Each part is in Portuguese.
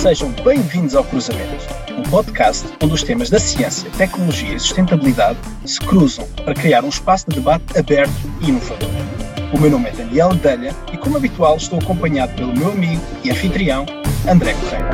Sejam bem-vindos ao Cruzamento, um podcast onde os temas da ciência, tecnologia e sustentabilidade se cruzam para criar um espaço de debate aberto e inovador. O meu nome é Daniel Delha e, como habitual, estou acompanhado pelo meu amigo e anfitrião, André Correia.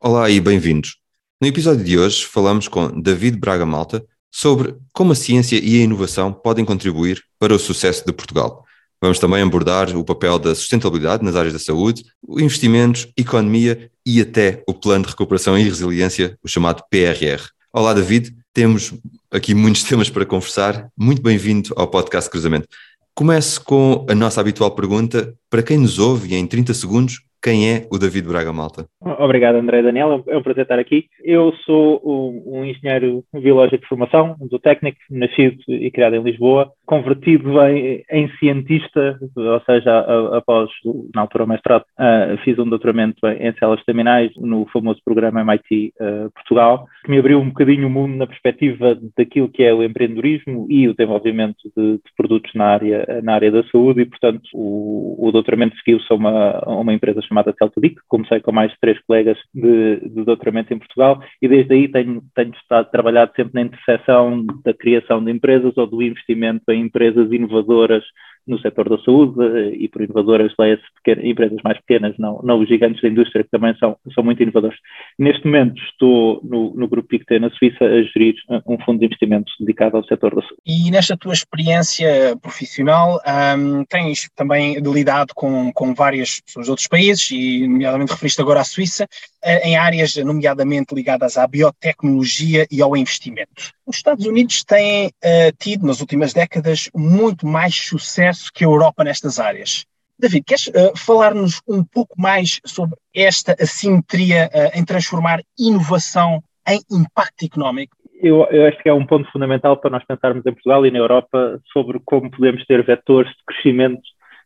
Olá e bem-vindos. No episódio de hoje falamos com David Braga Malta sobre como a ciência e a inovação podem contribuir para o sucesso de Portugal. Vamos também abordar o papel da sustentabilidade nas áreas da saúde, investimentos, economia e até o Plano de Recuperação e Resiliência, o chamado PRR. Olá, David. Temos aqui muitos temas para conversar. Muito bem-vindo ao podcast Cruzamento. Começo com a nossa habitual pergunta. Para quem nos ouve, em 30 segundos, quem é o David Braga Malta? Obrigado, André Daniel. É um prazer estar aqui. Eu sou um, engenheiro biológico de formação, um técnico, nascido e criado em Lisboa, convertido em, em cientista, ou seja, após, na altura, mestrado, uh, fiz um doutoramento em, células terminais no famoso programa MIT uh, Portugal, que me abriu um bocadinho o mundo na perspectiva daquilo que é o empreendedorismo e o desenvolvimento de, de produtos na área, na área da saúde, e, portanto, o, o doutoramento seguiu-se a uma, a uma empresa chamada chamada Celtodic, comecei com mais três colegas de, de doutoramento em Portugal e desde aí tenho, tenho estado, trabalhado sempre na interseção da criação de empresas ou do investimento em empresas inovadoras no setor da saúde eh, e por inovadoras leia-se empresas mais pequenas, não, não os gigantes da indústria que também são, são muito inovadores. Neste momento estou no, no Grupo PICT na Suíça a gerir eh, um fundo de investimentos dedicado ao setor da saúde. E nesta tua experiência profissional um, tens também lidado com, com várias pessoas de outros países e nomeadamente referiste agora à Suíça, eh, em áreas nomeadamente ligadas à biotecnologia e ao investimento. Os Estados Unidos têm uh, tido nas últimas décadas muito mais sucesso que a Europa nestas áreas. David, queres uh, falar-nos um pouco mais sobre esta assimetria uh, em transformar inovação em impacto económico? Eu, eu, acho que é um ponto fundamental para nós pensarmos em Portugal e na Europa sobre como podemos ter vetores de crescimento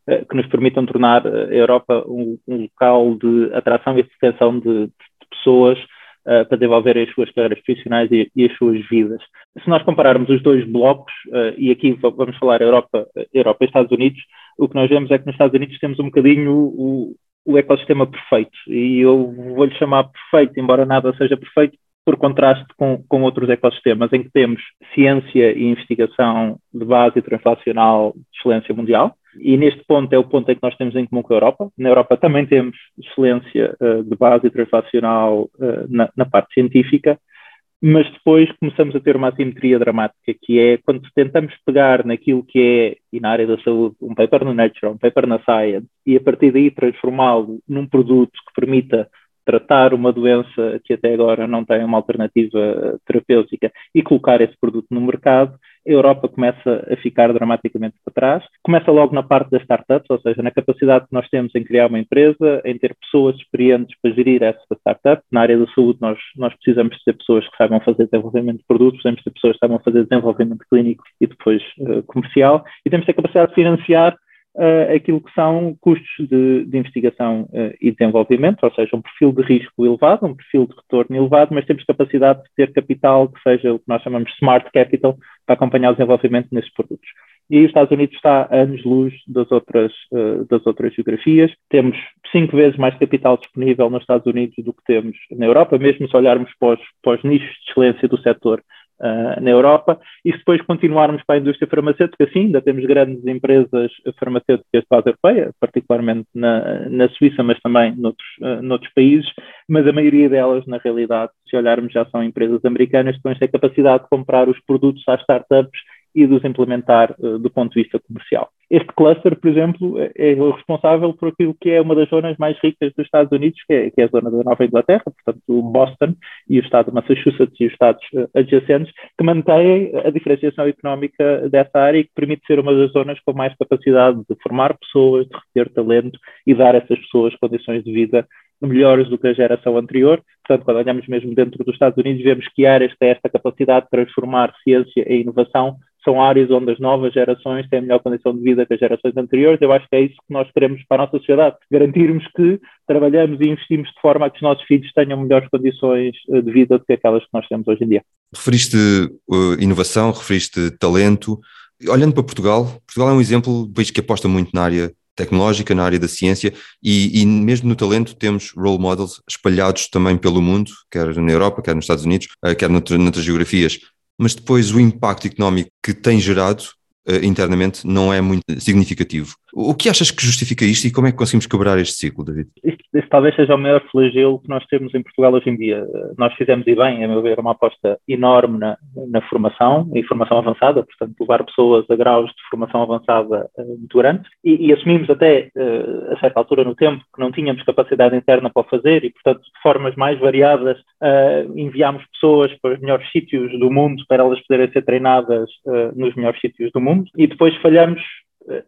uh, que nos permitam tornar a Europa um, um, local de atração e retenção de, de pessoas uh, para desenvolverem as suas carreiras profissionais e, e, as suas vidas. Se nós compararmos os dois blocos, uh, e aqui vamos falar Europa, Europa e Estados Unidos, o que nós vemos é que nos Estados Unidos temos um bocadinho o, o ecossistema perfeito, e eu vou-lhe chamar perfeito, embora nada seja perfeito, por contraste com, com outros ecossistemas em que temos ciência e investigação de base translacional de excelência mundial, e neste ponto é o ponto em que nós temos em comum com a Europa. Na Europa também temos excelência uh, de base translacional uh, na, na, parte científica, mas depois começamos a ter uma assimetria dramática, que é quando tentamos pegar naquilo que é, e na área da saúde, um paper no Nature, um paper na Science, e a partir daí transformá-lo num produto que permita tratar uma doença que até agora não tem uma alternativa terapêutica e colocar esse produto no mercado, a Europa começa a ficar dramaticamente para trás. Começa logo na parte das startups, ou seja, na capacidade que nós temos em criar uma empresa, em ter pessoas experientes para gerir essa startup. Na área da saúde, nós, nós precisamos ter pessoas que saibam fazer desenvolvimento de produtos, precisamos ter pessoas que saibam fazer desenvolvimento clínico e depois uh, comercial, e temos ter capacidade de financiar uh, aquilo que são custos de, de investigação uh, e desenvolvimento, ou seja, um perfil de risco elevado, um perfil de retorno elevado, mas temos capacidade de ter capital que seja o que nós chamamos smart capital para acompanhar o desenvolvimento nesses produtos. E os Estados Unidos está a anos-luz das outras, uh, das outras geografias. Temos cinco vezes mais capital disponível nos Estados Unidos do que temos na Europa, mesmo se olharmos para os, para os nichos de excelência do setor uh, na Europa, e se depois continuarmos para a indústria farmacêutica, sim, ainda temos grandes empresas farmacêuticas de base europeia, particularmente na, na Suíça, mas também noutros, uh, noutros países, mas a maioria delas, na realidade, se olharmos, já são empresas americanas que têm capacidade de comprar os produtos às startups e de os implementar uh, do ponto de vista comercial. Este cluster, por exemplo, é, é o responsável por aquilo que é uma das zonas mais ricas dos Estados Unidos, que é, que é a zona da Nova Inglaterra, portanto, Boston e o estado de Massachusetts e os estados uh, adjacentes, que mantêm a diferenciação económica dessa área e que permite ser uma das zonas com mais capacidade de formar pessoas, de reter talento e dar a essas pessoas condições de vida melhores do que a geração anterior. Portanto, quando olhamos mesmo dentro dos Estados Unidos, vemos que áreas têm esta capacidade de transformar ciência em inovação são áreas onde as novas gerações têm melhor condição de vida que as gerações anteriores. Eu acho que é isso que nós queremos para a nossa sociedade. Garantirmos que trabalhamos e investimos de forma a que os nossos filhos tenham melhores condições eh, de vida do que aquelas que nós temos hoje em dia. Referiste uh, inovação, referiste talento. Olhando para Portugal, Portugal é um exemplo de país que aposta muito na área tecnológica, na área da ciência e, e, mesmo no talento temos role models espalhados também pelo mundo, quer na Europa, quer nos Estados Unidos, uh, quer noutras geografias. Mas depois o impacto económico que tem gerado uh, internamente não é muito significativo. O que achas que justifica isto e como é que conseguimos quebrar este ciclo, David? Isto, este talvez seja o maior flagelo que nós temos em Portugal hoje em dia. Nós fizemos, e bem, a meu ver, uma aposta enorme na, na formação e formação avançada, portanto, levar pessoas a graus de formação avançada uh, muito grandes e, e, assumimos até, uh, a certa altura no tempo, que não tínhamos capacidade interna para o fazer e, portanto, de formas mais variadas, uh, enviámos pessoas para os melhores sítios do mundo para elas poderem ser treinadas nos melhores sítios do mundo e depois falhamos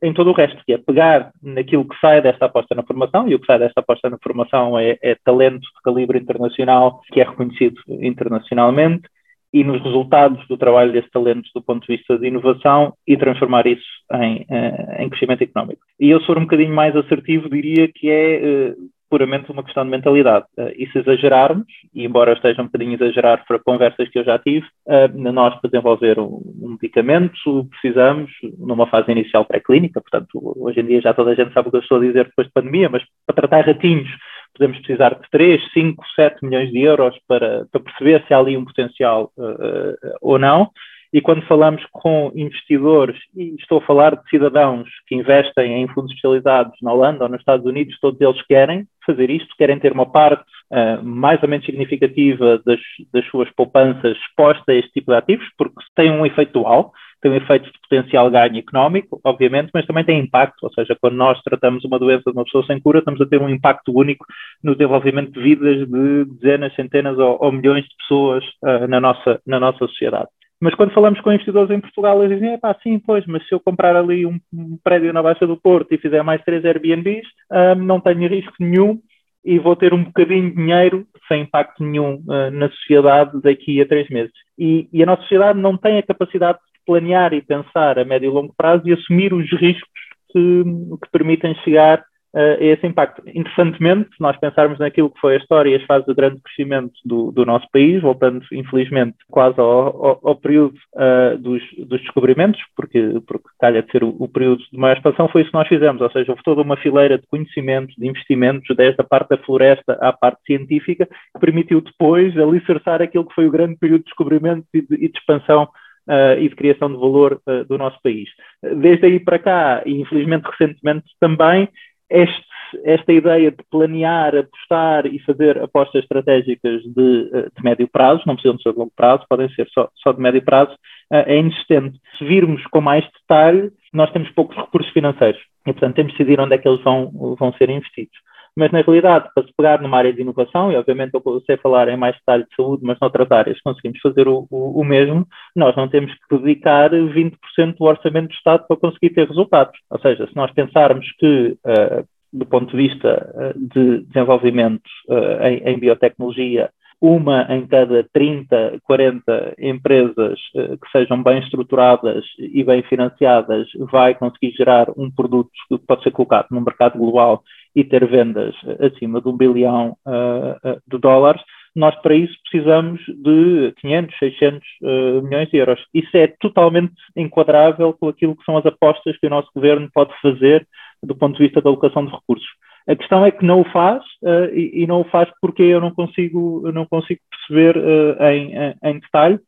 em todo o resto, que é pegar naquilo que sai desta aposta na formação, e o que sai desta aposta na formação é, é talento de calibre internacional, que é reconhecido internacionalmente, e nos resultados do trabalho desse talento do ponto de vista de inovação e transformar isso em, eh, em crescimento económico. E eu sou um bocadinho mais assertivo, diria que é eh, puramente uma questão de mentalidade. Uh, e se exagerarmos, e embora eu esteja um bocadinho exagerar para conversas que eu já tive, uh, nós para desenvolver um, medicamento precisamos, numa fase inicial pré-clínica, portanto, hoje em dia já toda a gente sabe o que eu estou a dizer depois de pandemia, mas para tratar ratinhos podemos precisar de 3, 5, 7 milhões de euros para, para perceber se há ali um potencial uh, ou não. E quando falamos com investidores, e estou a falar de cidadãos que investem em fundos especializados na Holanda ou nos Estados Unidos, todos eles querem fazer isto, querem ter uma parte uh, mais ou menos significativa das, das suas poupanças exposta a este tipo de ativos, porque tem um efeito dual, tem um efeito de potencial ganho económico, obviamente, mas também tem impacto, ou seja, quando nós tratamos uma doença de uma pessoa sem cura, estamos a ter um impacto único no desenvolvimento de vidas de dezenas, centenas ou, ou milhões de pessoas uh, na, nossa, na nossa sociedade. Mas quando falamos com investidores em Portugal, eles dizem, pá, sim, pois, mas se eu comprar ali um, um, prédio na Baixa do Porto e fizer mais três Airbnbs, um, não tenho risco nenhum e vou ter um bocadinho de dinheiro sem impacto nenhum uh, na sociedade daqui a três meses. E, e, a nossa sociedade não tem a capacidade de planear e pensar a médio e longo prazo e assumir os riscos que, que permitem chegar uh, esse impacto. Interessantemente, se nós pensarmos naquilo que foi a história e as fases de grande crescimento do, do nosso país, voltando infelizmente quase ao, ao, ao período uh, dos, dos, descobrimentos, porque, porque calha de ser o, o, período de maior expansão, foi isso que nós fizemos, ou seja, houve toda uma fileira de conhecimentos, de investimentos, desde a parte da floresta à parte científica, que permitiu depois alicerçar aquilo que foi o grande período de descobrimento e de, e de expansão Uh, e de criação de valor uh, do nosso país. Desde aí para cá, e infelizmente recentemente também, este, esta ideia de planear, apostar e fazer apostas estratégicas de, eh, de médio prazo, não precisam ser de longo prazo, podem ser só, só de médio prazo, eh, é inexistente. Se virmos com mais detalhe, nós temos poucos recursos financeiros e, portanto, temos de decidir onde é que eles vão, vão ser investidos. Mas, na realidade, para se pegar numa área de inovação, e obviamente eu sei falar em mais detalhe de saúde, mas noutras áreas conseguimos fazer o, o, o mesmo, nós não temos que dedicar 20% do orçamento do Estado para conseguir ter resultados. Ou seja, se nós pensarmos que, uh, do ponto de vista uh, de desenvolvimento uh, em, em biotecnologia, uma em cada 30, 40 empresas que sejam bem estruturadas e bem financiadas vai conseguir gerar um produto que pode ser colocado no mercado global e ter vendas acima de um bilhão uh, de dólares, nós para isso precisamos de 500, 600 uh, milhões de euros. Isso é totalmente enquadrável com aquilo que são as apostas que o nosso governo pode fazer do ponto de vista da alocação de recursos. A questão é que não o faz uh, e, e, não o faz porque eu não consigo, eu não consigo perceber uh, em, em, detalhe,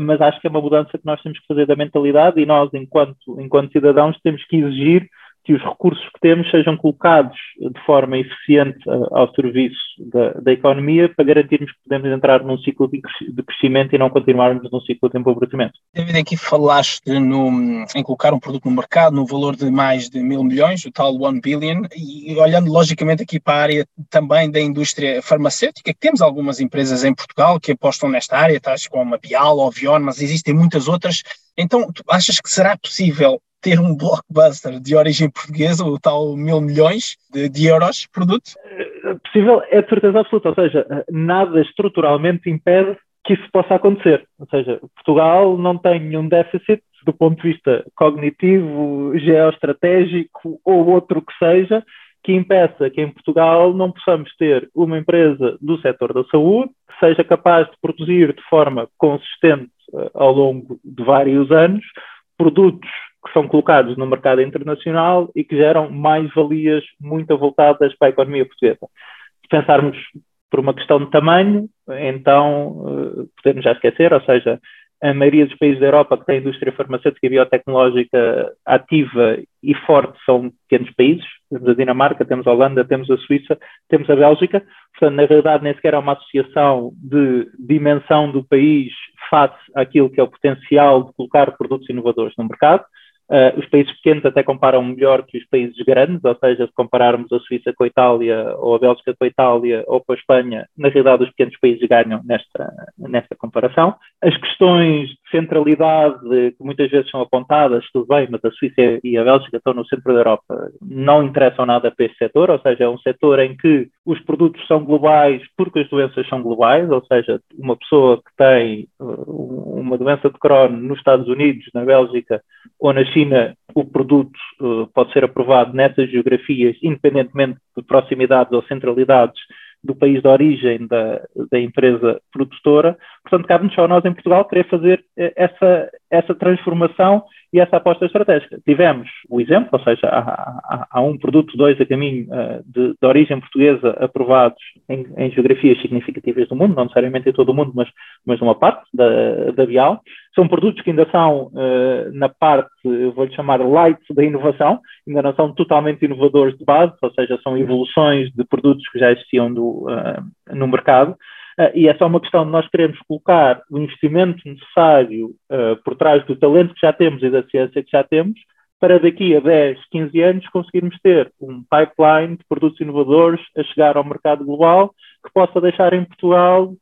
mas acho que é uma mudança que nós temos que fazer da mentalidade e nós, enquanto, enquanto cidadãos, temos que exigir que os recursos que temos sejam colocados de forma eficiente uh, ao serviço da, da, economia para garantirmos que podemos entrar num ciclo de, crescimento e não continuarmos num ciclo de empobrecimento. David, aqui falaste no, em colocar um produto no mercado no valor de mais de mil milhões, o tal one billion, e olhando logicamente aqui para a área também da indústria farmacêutica, que temos algumas empresas em Portugal que apostam nesta área, tais como a Bial a Vion, mas existem muitas outras. Então, achas que será possível ter um blockbuster de origem portuguesa, o tal mil milhões de, de euros produto? É possível, é de certeza absoluta, ou seja, nada estruturalmente impede que isso possa acontecer. Ou seja, Portugal não tem nenhum déficit do ponto de vista cognitivo, geoestratégico ou outro que seja, que impeça que em Portugal não possamos ter uma empresa do setor da saúde que seja capaz de produzir de forma consistente uh, ao longo de vários anos produtos que são colocados no mercado internacional e que geram mais valias muito voltadas para a economia portuguesa. Se pensarmos por uma questão de tamanho, então eh, podemos já esquecer, ou seja, a maioria dos países da Europa que têm indústria farmacêutica e biotecnológica ativa e forte são pequenos países. Temos a Dinamarca, temos a Holanda, temos a Suíça, temos a Bélgica. Portanto, na realidade, nem sequer é uma associação de dimensão do país face àquilo que é o potencial de colocar produtos inovadores no mercado. Uh, os países pequenos até comparam melhor que os países grandes, ou seja, se compararmos a Suíça com a Itália ou a Bélgica com a Itália ou com a Espanha, na realidade os pequenos países ganham nesta, nesta comparação. As questões de centralidade que muitas vezes são apontadas, tudo bem, mas a Suíça e a Bélgica estão no centro da Europa, não interessam nada para este setor, ou seja, é um setor em que os produtos são globais porque as doenças são globais, ou seja, uma pessoa que tem uh, uma doença de Crohn nos Estados Unidos, na Bélgica ou na China, o produto uh, pode ser aprovado nessas geografias, independentemente de proximidades ou centralidades do país de origem da, da empresa produtora. Portanto, cabe-nos só nós em Portugal querer fazer eh, essa, essa transformação e essa aposta estratégica. Tivemos o exemplo, ou seja, há, há, há um produto, dois a caminho uh, de, de, origem portuguesa aprovados em, em, geografias significativas do mundo, não necessariamente em todo o mundo, mas, mas numa parte da, da Bial. São produtos que ainda são uh, na parte, vou-lhe chamar light da inovação, ainda não são totalmente inovadores de base, ou seja, são evoluções de produtos que já existiam do, no mercado. Uh, e é só uma questão de nós queremos colocar o investimento necessário uh, por trás do talento que já temos e da ciência que já temos, para daqui a 10, 15 anos conseguirmos ter um pipeline de produtos inovadores a chegar ao mercado global que possa deixar em Portugal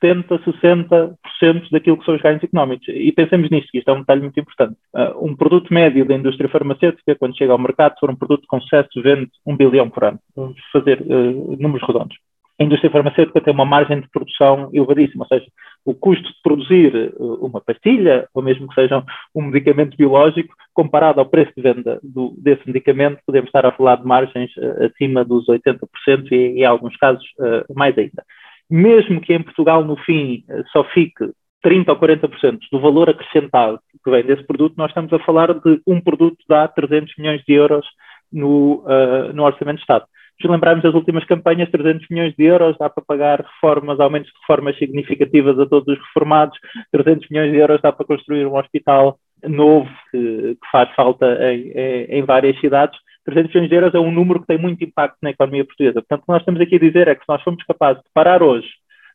70, 60% daquilo que são os ganhos económicos. E pensemos nisto, que isto é um detalhe muito importante. Uh, um produto médio da indústria farmacêutica, quando chega ao mercado, se for um produto com sucesso, vende um bilhão por ano. Vamos fazer uh, números redondos a indústria farmacêutica tem uma margem de produção elevadíssima, ou seja, o custo de produzir eh, uma pastilha, ou mesmo que seja um medicamento biológico, comparado ao preço de venda do, desse medicamento, podemos estar a falar de margens uh, acima dos 80% e, em alguns casos, uh, mais ainda. Mesmo que em Portugal, no fim, só fique 30% ou 40% do valor acrescentado que vem desse produto, nós estamos a falar de um produto que dá 300 milhões de euros no, no Orçamento de Estado. Se lembrarmos das últimas campanhas, 300 milhões de euros dá para pagar reformas, aumentos de reformas significativas a todos os reformados, 300 milhões de euros dá para construir um hospital novo que, que faz falta em, em, várias cidades. 300 milhões de euros é um número que tem muito impacto na economia portuguesa. Portanto, o que nós estamos aqui a dizer é que se nós formos capazes de parar hoje,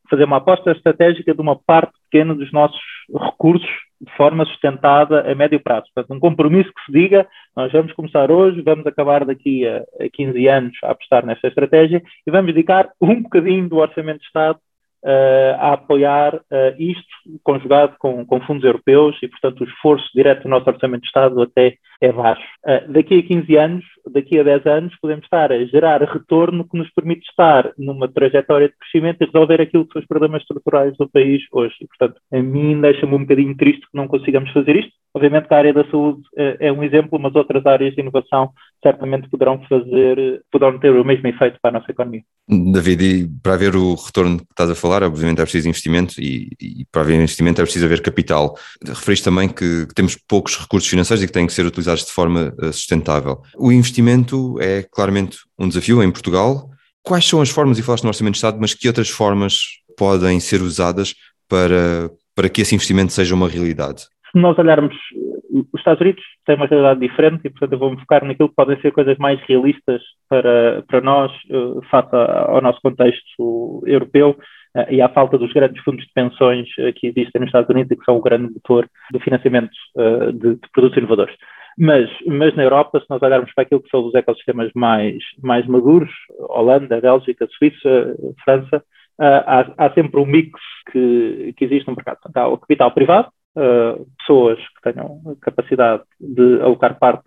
fazer uma aposta estratégica de uma parte pequena dos nossos recursos de forma sustentada a médio prazo. Portanto, um compromisso que se diga, nós vamos começar hoje, vamos acabar daqui a, a 15 anos a apostar nesta estratégia e vamos dedicar um bocadinho do Orçamento de Estado uh, a apoiar uh, isto, conjugado com, com, fundos europeus e, portanto, o esforço direto do nosso Orçamento de Estado até é baixo. Uh, daqui a 15 anos, daqui a 10 anos, podemos estar a gerar retorno que nos permite estar numa trajetória de crescimento e resolver aquilo que são os problemas estruturais do país hoje. E, portanto, a mim deixa-me um bocadinho triste que não consigamos fazer isto. Obviamente que a área da saúde é um exemplo, mas outras áreas de inovação certamente poderão fazer, poderão ter o mesmo efeito para a nossa economia. David, e para haver o retorno que estás a falar, obviamente é preciso investimento e, e para haver investimento é preciso haver capital. Referiste também que, que temos poucos recursos financeiros e que têm que ser utilizados de forma eh, sustentável. O investimento é claramente um desafio em Portugal. Quais são as formas, e falaste no Orçamento de Estado, mas que outras formas podem ser usadas para, para que esse investimento seja uma realidade? Se nós olharmos os Estados Unidos têm uma realidade diferente e, portanto, eu vou-me focar naquilo que podem ser coisas mais realistas para, para nós, uh, face ao nosso contexto europeu uh, e à falta dos grandes fundos de pensões uh, que existem nos Estados Unidos e que são o grande motor do financiamento de, de, produtos inovadores. Mas, mas na Europa, se nós olharmos para aquilo que são os ecossistemas mais, mais maduros, Holanda, Bélgica, Suíça, França, há, há sempre um mix que, que existe no mercado. Há o capital privado, uh, pessoas que tenham capacidade de alocar parte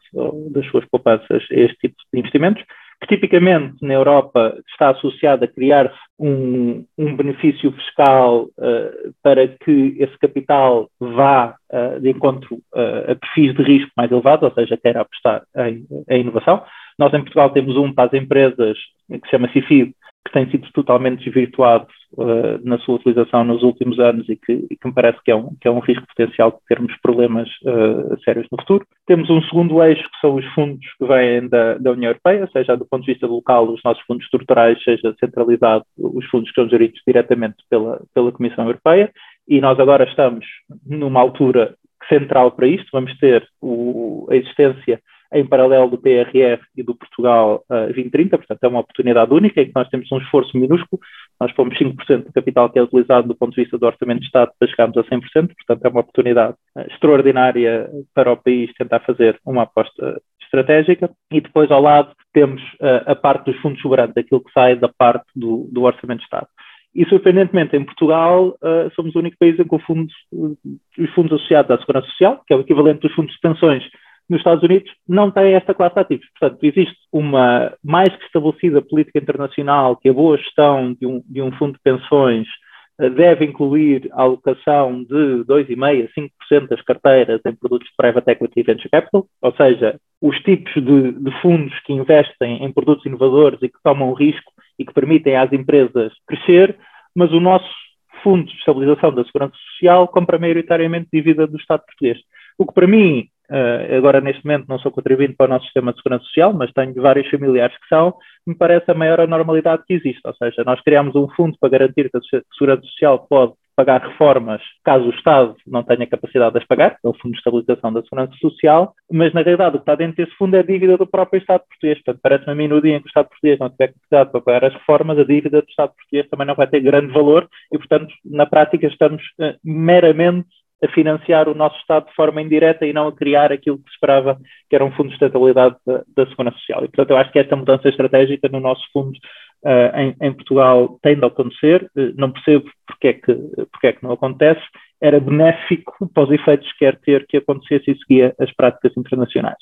das suas poupanças a este tipo de investimentos, que tipicamente na Europa está associado a criar-se um, um, benefício fiscal uh, para que esse capital vá uh, de encontro uh, a perfis de risco mais elevados, ou seja, queira apostar em, em, inovação. Nós em Portugal temos um para as empresas que se chama CIFID, que tem sido totalmente desvirtuado uh, na sua utilização nos últimos anos e que, e que, me parece que é um, que é um risco potencial de termos problemas uh, sérios no futuro. Temos um segundo eixo, que são os fundos que vêm da, da União Europeia, seja do ponto de vista local, os nossos fundos estruturais, seja centralizado, os fundos que são geridos diretamente pela, pela Comissão Europeia. E nós agora estamos numa altura central para isto, vamos ter o, a existência em paralelo do PRR e do Portugal uh, 2030, portanto é uma oportunidade única em que nós temos um esforço minúsculo, nós pomos 5% do capital que é utilizado do ponto de vista do orçamento de Estado para chegarmos a 100%, portanto é uma oportunidade uh, extraordinária para o país tentar fazer uma aposta estratégica e depois ao lado temos uh, a parte dos fundos sobrantes, aquilo que sai da parte do, do orçamento de Estado. E, surpreendentemente, em Portugal, uh, somos o único país em que fundo, os fundos associados à Segurança Social, que é o equivalente dos fundos de pensões nos Estados Unidos, não têm esta classe de ativos. Portanto, existe uma mais que estabelecida política internacional que a boa gestão de um, de um fundo de pensões uh, deve incluir a alocação de 2,5% a 5% das carteiras em produtos de private equity e venture capital, ou seja, os tipos de, de fundos que investem em produtos inovadores e que tomam risco e que permitem às empresas crescer, mas o nosso Fundo de Estabilização da Segurança Social compra maioritariamente dívida do Estado português. O que para mim Uh, agora, neste momento, não sou contribuinte para o nosso sistema de segurança social, mas tenho vários familiares que são, me parece a maior anormalidade que existe. Ou seja, nós criamos um fundo para garantir que a segurança social pode pagar reformas caso o Estado não tenha capacidade de as pagar, é o Fundo de Estabilização da Segurança Social, mas na realidade o que está dentro desse fundo é a dívida do próprio Estado português. Portanto, parece-me a mim no dia em que o Estado português não tiver capacidade para pagar as reformas, a dívida do Estado português também não vai ter grande valor e, portanto, na prática estamos uh, meramente a financiar o nosso Estado de forma indireta e não a criar aquilo que se esperava que era um fundo de sustentabilidade da, da Segurança Social. E, portanto, eu acho que esta mudança estratégica no nosso fundo uh, em, em, Portugal tem de acontecer. Uh, não percebo porque é, que, porque é que não acontece. Era benéfico para os efeitos que quer ter que acontecesse e seguia as práticas internacionais.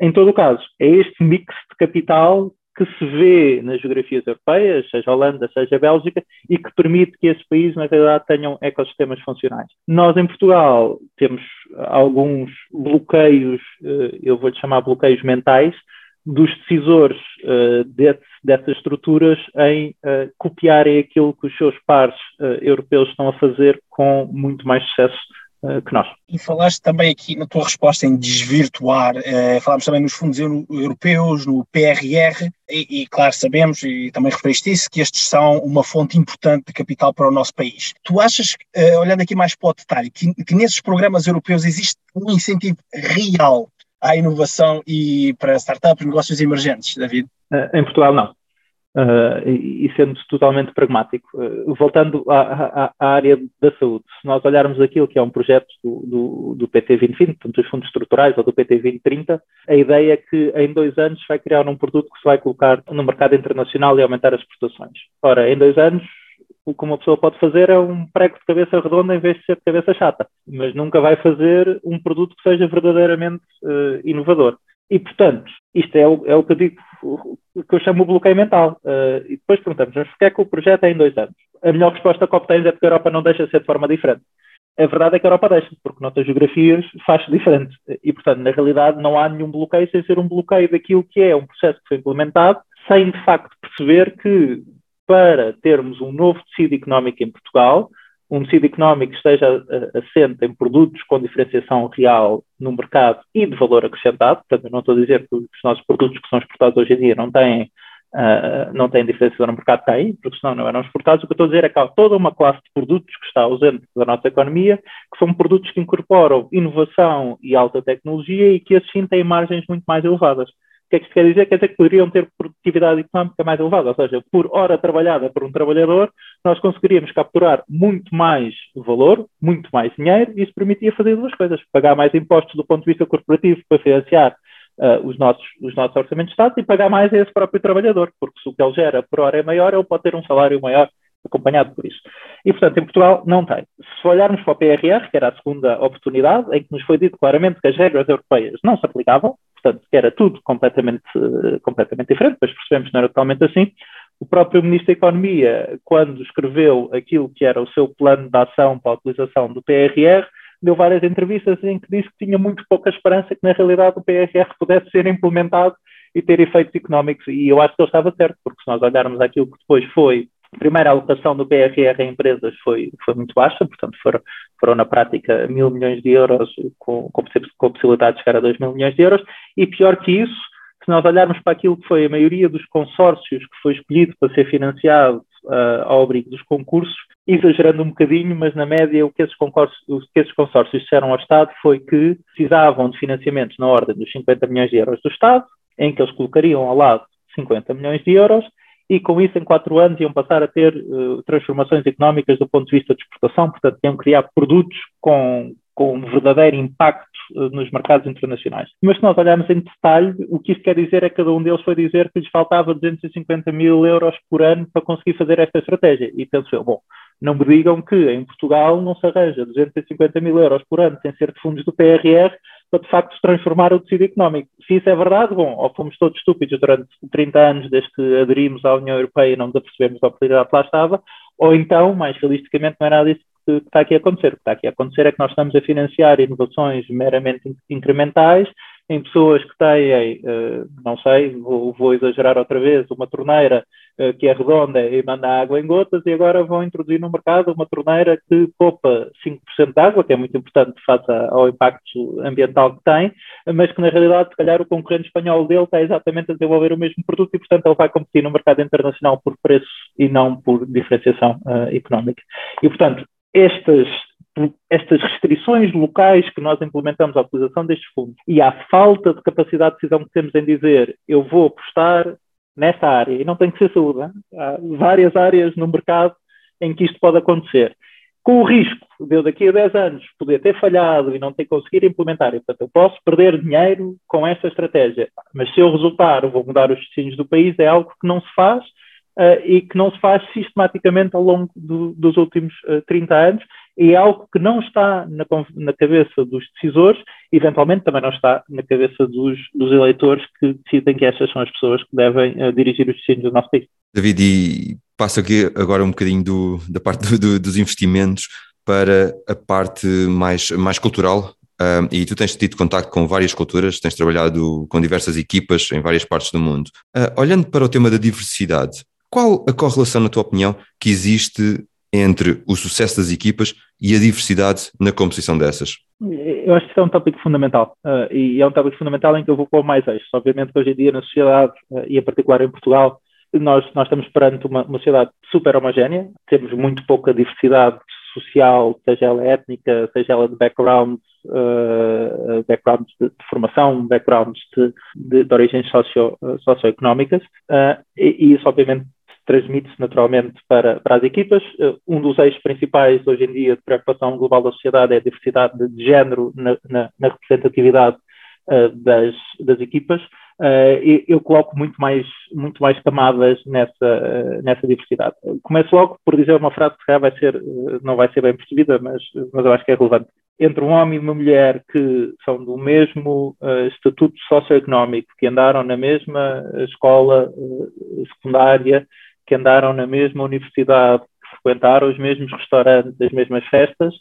Em todo o caso, é este mix de capital que se vê nas geografias europeias, seja Holanda, seja Bélgica, e que permite que esses países, na realidade, tenham ecossistemas funcionais. Nós, em Portugal, temos alguns bloqueios, eh, eu vou-lhe chamar bloqueios mentais, dos decisores uh, dessas estruturas em uh, copiarem aquilo que os seus pares europeus estão a fazer com muito mais sucesso eh, que nós. E falaste também aqui na tua resposta em desvirtuar, eh, falámos também nos fundos europeus, no PRR, e, e, claro, sabemos, e também referiste isso, que estes são uma fonte importante de capital para o nosso país. Tu achas, eh, olhando aqui mais para o detalhe, que, que nesses programas europeus existe um incentivo real à inovação e para startups, negócios emergentes, David? Em Portugal, não. Uh, e, sendo totalmente pragmático. Uh, voltando à, à, à, área da saúde, se nós olharmos aquilo que é um projeto do, do, do PT 2020, portanto, dos fundos estruturais ou do PT 2030, a ideia é que em dois anos vai criar um produto que se vai colocar no mercado internacional e aumentar as exportações. Ora, em dois anos, o que uma pessoa pode fazer é um prego de cabeça redonda em vez de ser de cabeça chata, mas nunca vai fazer um produto que seja verdadeiramente uh, inovador. E, portanto, isto é o, é o que eu digo, o que eu chamo o bloqueio mental. Uh, e depois perguntamos, mas porquê é que o projeto é em dois anos? A melhor resposta que obtens é porque a Europa não deixa de ser de forma diferente. A verdade é que a Europa deixa, porque noutras geografias faz diferente. E, portanto, na realidade, não há nenhum bloqueio sem ser um bloqueio daquilo que é um processo que foi implementado, sem de facto perceber que para termos um novo tecido económico em Portugal, um tecido económico que esteja assente em produtos com diferenciação real no mercado e de valor acrescentado, portanto, eu não estou a dizer que os nossos produtos que são exportados hoje em dia não têm, uh, não têm diferenciação no mercado, têm, porque senão não eram exportados. O que eu estou a dizer é que há toda uma classe de produtos que está ausente da nossa economia, que são produtos que incorporam inovação e alta tecnologia e que assim têm margens muito mais elevadas que é que isto quer dizer? Quer dizer que poderiam ter produtividade económica mais elevada, ou seja, por hora trabalhada por um trabalhador, nós conseguiríamos capturar muito mais valor, muito mais dinheiro, e isso permitia fazer duas coisas: pagar mais impostos do ponto de vista corporativo para financiar uh, os, nossos, os nossos orçamentos de Estado e pagar mais a esse próprio trabalhador, porque se o que ele gera por hora é maior, ele pode ter um salário maior acompanhado por isso. E, portanto, em Portugal não tem. Se olharmos para o PRR, que era a segunda oportunidade, em que nos foi dito claramente que as regras europeias não se aplicavam, portanto, era tudo completamente, completamente diferente, depois percebemos que não era totalmente assim. O próprio Ministro da Economia, quando escreveu aquilo que era o seu plano de ação para a utilização do PRR, deu várias entrevistas em que disse que tinha muito pouca esperança que, na realidade, o PRR pudesse ser implementado e ter efeitos económicos. E eu acho que ele estava certo, porque se nós olharmos aquilo que depois foi primeira alocação do PRR em empresas foi, foi muito baixa, portanto foram, foram na prática mil milhões de euros com, com, com possibilidade de chegar a dois mil milhões de euros, e pior que isso, se nós olharmos para aquilo que foi a maioria dos consórcios que foi escolhido para ser financiado uh, ao abrigo dos concursos, exagerando um bocadinho, mas na média o que esses, o que esses consórcios disseram ao Estado foi que precisavam de financiamentos na ordem dos 50 milhões de euros do Estado, em que eles colocariam ao lado 50 milhões de euros, e com isso em quatro anos iam passar a ter uh, transformações económicas do ponto de vista de exportação, portanto iam criar produtos com, com um verdadeiro impacto uh, nos mercados internacionais. Mas se nós olharmos em detalhe, o que isso quer dizer é que cada um deles foi dizer que lhes faltava 250 mil euros por ano para conseguir fazer esta estratégia. E penso eu, bom, não me digam que em Portugal não se arranja 250 mil euros por ano sem ser de fundos do PRR para de facto transformar o tecido económico. Se isso é verdade, bom, ou fomos todos estúpidos durante 30 anos desde que aderimos à União Europeia e não nos apercebemos da oportunidade que lá estava, ou então, mais realisticamente, não é nada disso que está aqui a acontecer. O que está aqui a acontecer é que nós estamos a financiar inovações meramente incrementais em pessoas que têm, uh, não sei, vou, vou, exagerar outra vez, uma torneira uh, que é redonda e manda água em gotas e agora vão introduzir no mercado uma torneira que poupa 5% de água, que é muito importante face ao impacto ambiental que tem, mas que na realidade, se calhar, o concorrente espanhol dele está exatamente a desenvolver o mesmo produto e, portanto, ele vai competir no mercado internacional por preço e não por diferenciação uh, económica. E, portanto, estas estas restrições locais que nós implementamos à utilização destes fundos. E à falta de capacidade de decisão que temos em dizer eu vou apostar nesta área, e não tem que ser saúde, hein? há várias áreas no mercado em que isto pode acontecer, com o risco de eu daqui a 10 anos poder ter falhado e não ter conseguido implementar, e portanto eu posso perder dinheiro com esta estratégia, mas se eu resultar, vou mudar os destinos do país, é algo que não se faz uh, e que não se faz sistematicamente ao longo do, dos últimos uh, eh, 30 anos e é algo que não está na, na, cabeça dos decisores, eventualmente também não está na cabeça dos, dos, eleitores que decidem que estas são as pessoas que devem uh, dirigir os destinos do nosso país. David, e passo aqui agora um bocadinho do, da parte do, do, dos investimentos para a parte mais, mais cultural. Um, e tu tens tido contato com várias culturas, tens trabalhado com diversas equipas em várias partes do mundo. Uh, olhando para o tema da diversidade, qual a correlação, na tua opinião, que existe entre o sucesso das equipas e a diversidade na composição dessas? Eu acho que isso é um tópico fundamental uh, e é um tópico fundamental em que eu vou pôr mais eixos. Obviamente que hoje em dia na sociedade, uh, e em particular em Portugal, nós, nós estamos perante uma, uma sociedade super homogénea, temos muito pouca diversidade social, seja ela étnica, seja ela de backgrounds, uh, backgrounds de, de, formação, backgrounds de, de, de origens socio, socioeconómicas, e, e, isso obviamente transmite-se naturalmente para, para as equipas. Uh, um dos eixos principais hoje em dia de preocupação global da sociedade é a diversidade de género na, na, na representatividade das, das equipas. Uh, eu coloco muito mais, muito mais camadas nessa, uh, nessa diversidade. Começo logo por dizer uma frase que vai ser, uh, não vai ser bem percebida, mas, mas eu acho que é relevante. Entre um homem e uma mulher que são do mesmo estatuto socioeconómico, que andaram na mesma escola secundária, que andaram na mesma universidade, que frequentaram os mesmos restaurantes, as mesmas festas,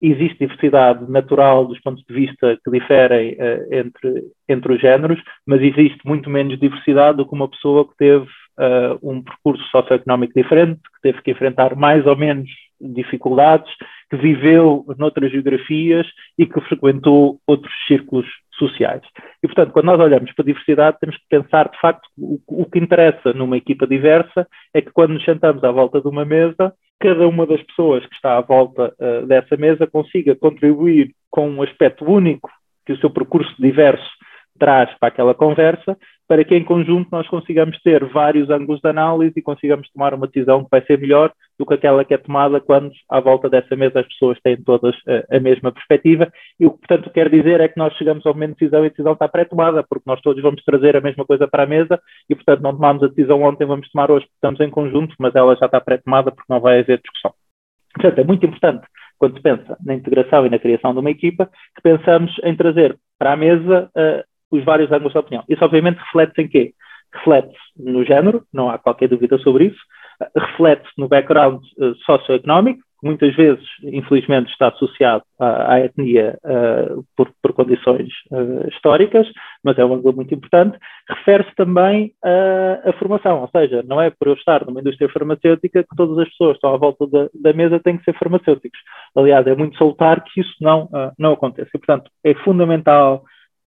existe diversidade natural dos pontos de vista que diferem uh, entre, entre os géneros, mas existe muito menos diversidade do que uma pessoa que teve uh, um percurso socioeconómico diferente, que teve que enfrentar mais ou menos dificuldades, que viveu noutras geografias e que frequentou outros círculos sociais. E, portanto, quando nós olhamos para a diversidade, temos que pensar, de facto, o, o que interessa numa equipa diversa é que quando nos sentamos à volta de uma mesa, cada uma das pessoas que está à volta uh, dessa mesa consiga contribuir com um aspecto único que o seu percurso diverso traz para aquela conversa, para que em conjunto nós consigamos ter vários ângulos de análise e consigamos tomar uma decisão que vai ser melhor do que aquela que é tomada quando à volta dessa mesa as pessoas têm todas a, a mesma perspectiva e o que portanto quer dizer é que nós chegamos ao momento de decisão e a decisão está pré-tomada porque nós todos vamos trazer a mesma coisa para a mesa e portanto não tomamos a decisão ontem, vamos tomar hoje estamos em conjunto, mas ela já está pré-tomada porque não vai haver discussão. Portanto, é muito importante quando se pensa na integração e na criação de uma equipa, que pensamos em trazer para a mesa uh, os vários ângulos da opinião. Isso obviamente reflete-se em quê? Reflete-se no género, não há qualquer dúvida sobre isso, reflete-se no background uh, socioeconómico, muitas vezes, infelizmente, está associado à, à etnia uh, por, por, condições uh, históricas, mas é um ângulo muito importante, refere-se também à formação, ou seja, não é por eu estar numa indústria farmacêutica que todas as pessoas que estão à volta da, da mesa têm que ser farmacêuticos. Aliás, é muito salutar que isso não, não aconteça. E, portanto, é fundamental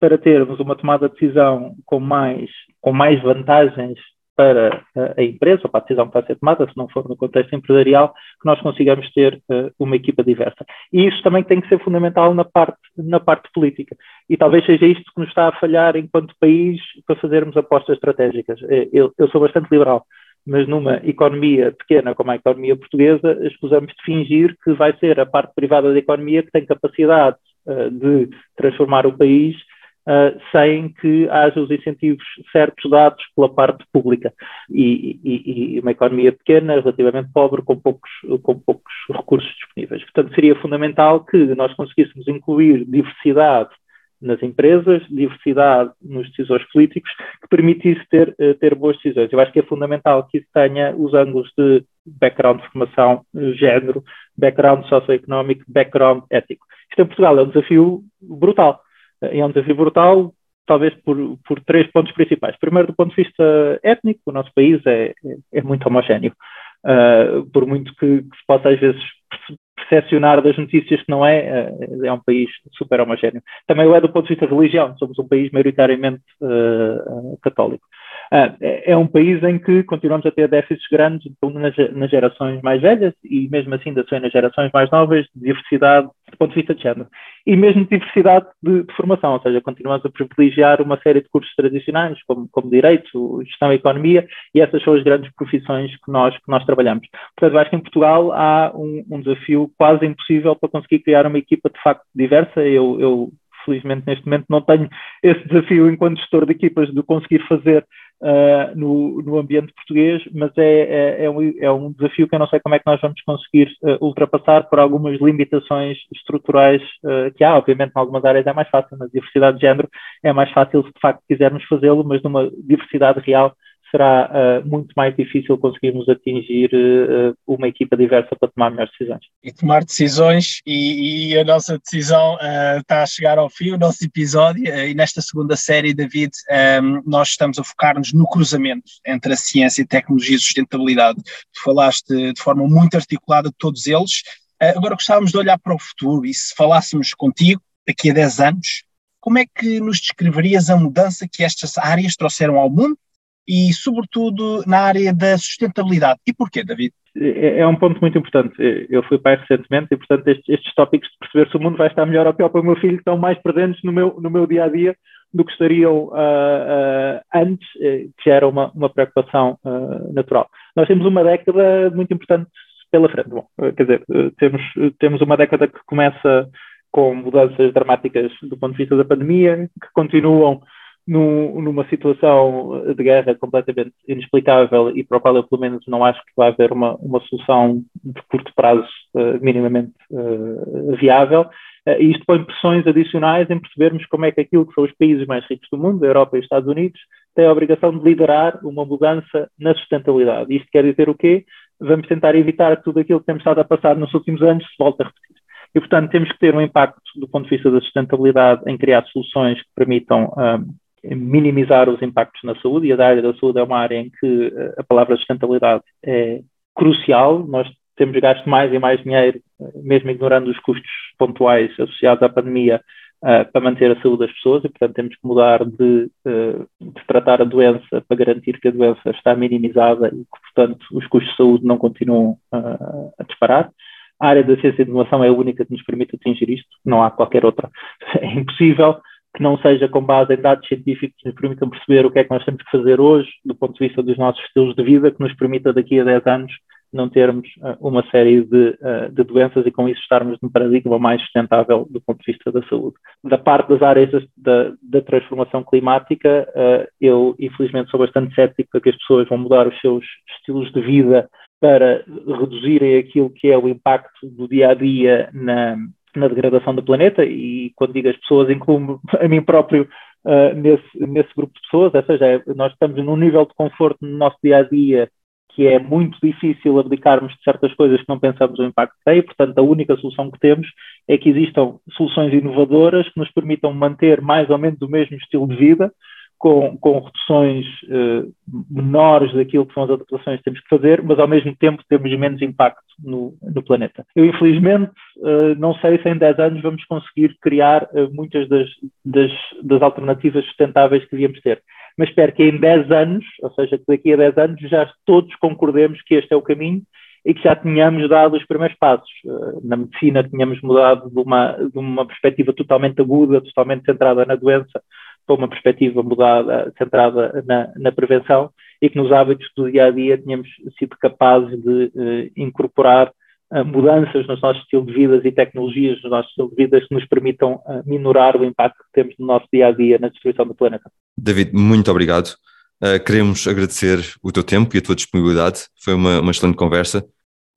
para termos uma tomada de decisão com mais, com mais vantagens para a empresa, ou para a decisão que está a ser tomada, se não for no contexto empresarial, que nós consigamos ter uh, uma equipa diversa. E isso também tem que ser fundamental na parte, na parte política. E talvez seja isto que nos está a falhar enquanto país para fazermos apostas estratégicas. Eh, eu, eu sou bastante liberal, mas numa economia pequena como a economia portuguesa, escusamos de fingir que vai ser a parte privada da economia que tem capacidade uh, de transformar o país uh, sem que haja os incentivos certos dados pela parte pública. E, e, e, uma economia pequena, relativamente pobre, com poucos, com poucos recursos disponíveis. Portanto, seria fundamental que nós conseguíssemos incluir diversidade nas empresas, diversidade nos decisores políticos, que permitisse ter, eh, ter boas decisões. Eu acho que é fundamental que isso tenha os ângulos de background de formação, eh, género, background socioeconómico, background ético. Isto em Portugal é um desafio brutal desafio brutal, talvez por, por três pontos principais. Primeiro, do ponto de vista étnico, o nosso país é, é, é muito homogéneo. Uh, por muito que, que, se possa às vezes percepcionar das notícias que não é, uh, é um país super homogéneo. Também o é do ponto de vista religião, somos um país maioritariamente uh, católico. Ah, é, é um país em que continuamos a ter déficits grandes nas, gerações mais velhas e mesmo assim são nas gerações mais novas de diversidade do ponto de vista de género. E mesmo de diversidade de, de, formação, ou seja, continuamos a privilegiar uma série de cursos tradicionais, como, como Direito, Gestão e Economia, e essas são as grandes profissões que nós, que nós trabalhamos. Portanto, acho que em Portugal há um, um desafio quase impossível para conseguir criar uma equipa de facto diversa. Eu, eu felizmente neste momento não tenho esse desafio enquanto gestor de equipas de conseguir fazer uh, no, no, ambiente português, mas é, é, é, um, é, um, desafio que eu não sei como é que nós vamos conseguir uh, ultrapassar por algumas limitações estruturais uh, que há. Obviamente, em algumas áreas é mais fácil, na diversidade de género é mais fácil se de facto quisermos fazê-lo, mas numa diversidade real será uh, muito mais difícil conseguirmos atingir uh, uma equipa diversa para tomar melhores decisões. E tomar decisões, e, e a nossa decisão uh, está a chegar ao fim, o nosso episódio, e nesta segunda série, David, um, nós estamos a focar-nos no cruzamento entre a ciência, tecnologia e sustentabilidade. Tu falaste de forma muito articulada de todos eles. agora gostávamos de olhar para o futuro e se falássemos contigo daqui a 10 anos, como é que nos descreverias a mudança que estas áreas trouxeram ao mundo e, sobretudo, na área da sustentabilidade. E porquê, David? É, é um ponto muito importante. Eu fui pai recentemente e, portanto, estes, estes tópicos de perceber se o mundo vai estar melhor ou pior para o meu filho estão mais presentes no meu, no meu dia a dia do que estariam uh, uh, antes, eh, que já era uma, uma preocupação uh, natural. Nós temos uma década muito importante pela frente. Bom, quer dizer, temos, temos uma década que começa com mudanças dramáticas do ponto de vista da pandemia, que continuam num, numa situação de guerra completamente inexplicável e para a qual eu, pelo menos, não acho que vai haver uma, uma solução de curto prazo uh, minimamente uh, viável. Uh, e isto põe pressões adicionais em percebermos como é que aquilo que são os países mais ricos do mundo, a Europa e os Estados Unidos, têm a obrigação de liderar uma mudança na sustentabilidade. Isto quer dizer o quê? Vamos tentar evitar que tudo aquilo que temos estado a passar nos últimos anos se volte a repetir. E, portanto, temos que ter um impacto do ponto de vista da sustentabilidade em criar soluções que permitam minimizar os impactos na saúde, e a área da saúde é uma área em que eh, a palavra sustentabilidade é crucial. Nós temos gasto mais e mais dinheiro, eh, mesmo ignorando os custos pontuais associados à pandemia, uh, para manter a saúde das pessoas, e portanto temos que mudar de, uh, de, tratar a doença para garantir que a doença está minimizada e que, portanto, os custos de saúde não continuam uh, a disparar. A área da ciência e inovação é a única que nos permite atingir isto, não há qualquer outra. É impossível que não seja com base em dados científicos que nos permitam perceber o que é que nós temos que fazer hoje, do ponto de vista dos nossos estilos de vida, que nos permita daqui a 10 anos não termos uh, uma série de, uh, de, doenças e com isso estarmos num paradigma mais sustentável do ponto de vista da saúde. Da parte das áreas da, da transformação climática, uh, eu infelizmente sou bastante cético que as pessoas vão mudar os seus estilos de vida para reduzirem aquilo que é o impacto do dia a dia na, na degradação do planeta, e quando digo as pessoas, incluo a mim próprio uh, nesse, nesse grupo de pessoas, ou seja, nós estamos num nível de conforto no nosso dia a dia que é muito difícil abdicarmos de certas coisas que não pensamos o impacto que tem, portanto, a única solução que temos é que existam soluções inovadoras que nos permitam manter mais ou menos o mesmo estilo de vida, com, com reduções uh, menores daquilo que são as adaptações que temos que fazer, mas ao mesmo tempo temos menos impacto no, no planeta. Eu, infelizmente, uh, não sei se em 10 anos vamos conseguir criar uh, muitas das, das, das alternativas sustentáveis que devíamos ter mas espero que em 10 anos, ou seja, que daqui a 10 anos já todos concordemos que este é o caminho e que já tenhamos dado os primeiros passos. Na medicina tínhamos mudado de uma, de uma perspectiva totalmente aguda, totalmente centrada na doença, para uma perspectiva mudada, centrada na, na prevenção e que nos hábitos do dia a dia tínhamos sido capazes de uh, incorporar uh, mudanças nos nossos estilos de vida e tecnologias nos nossos estilos de vida que nos permitam uh, minorar o impacto que temos no nosso dia a dia na destruição do planeta. David, muito obrigado. Uh, queremos agradecer o teu tempo e a tua disponibilidade. Foi uma, uma excelente conversa.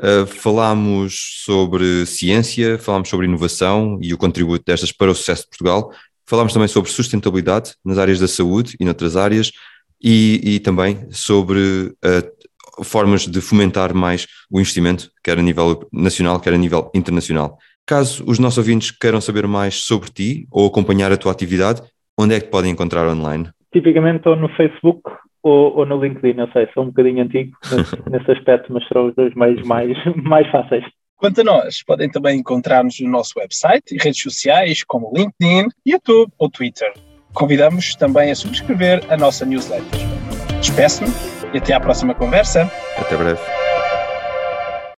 Uh, falámos sobre ciência, falámos sobre inovação e o contributo destas para o sucesso de Portugal. Falámos também sobre sustentabilidade nas áreas da saúde e noutras áreas e, e também sobre uh, formas de fomentar mais o investimento, quer a nível nacional, quer a nível internacional. Caso os nossos ouvintes queiram saber mais sobre ti ou acompanhar a tua atividade, onde é que te podem encontrar online? Tipicamente estou no Facebook ou, ou, no LinkedIn, não sei, sou um bocadinho antigo nesse, nesse aspecto, mas serão os dois meios mais, mais fáceis. Quanto a nós, podem também encontrar-nos no nosso website e redes sociais como LinkedIn, YouTube ou Twitter. Convidamos também a subscrever a nossa newsletter. Despeço-me e até à próxima conversa. Até breve.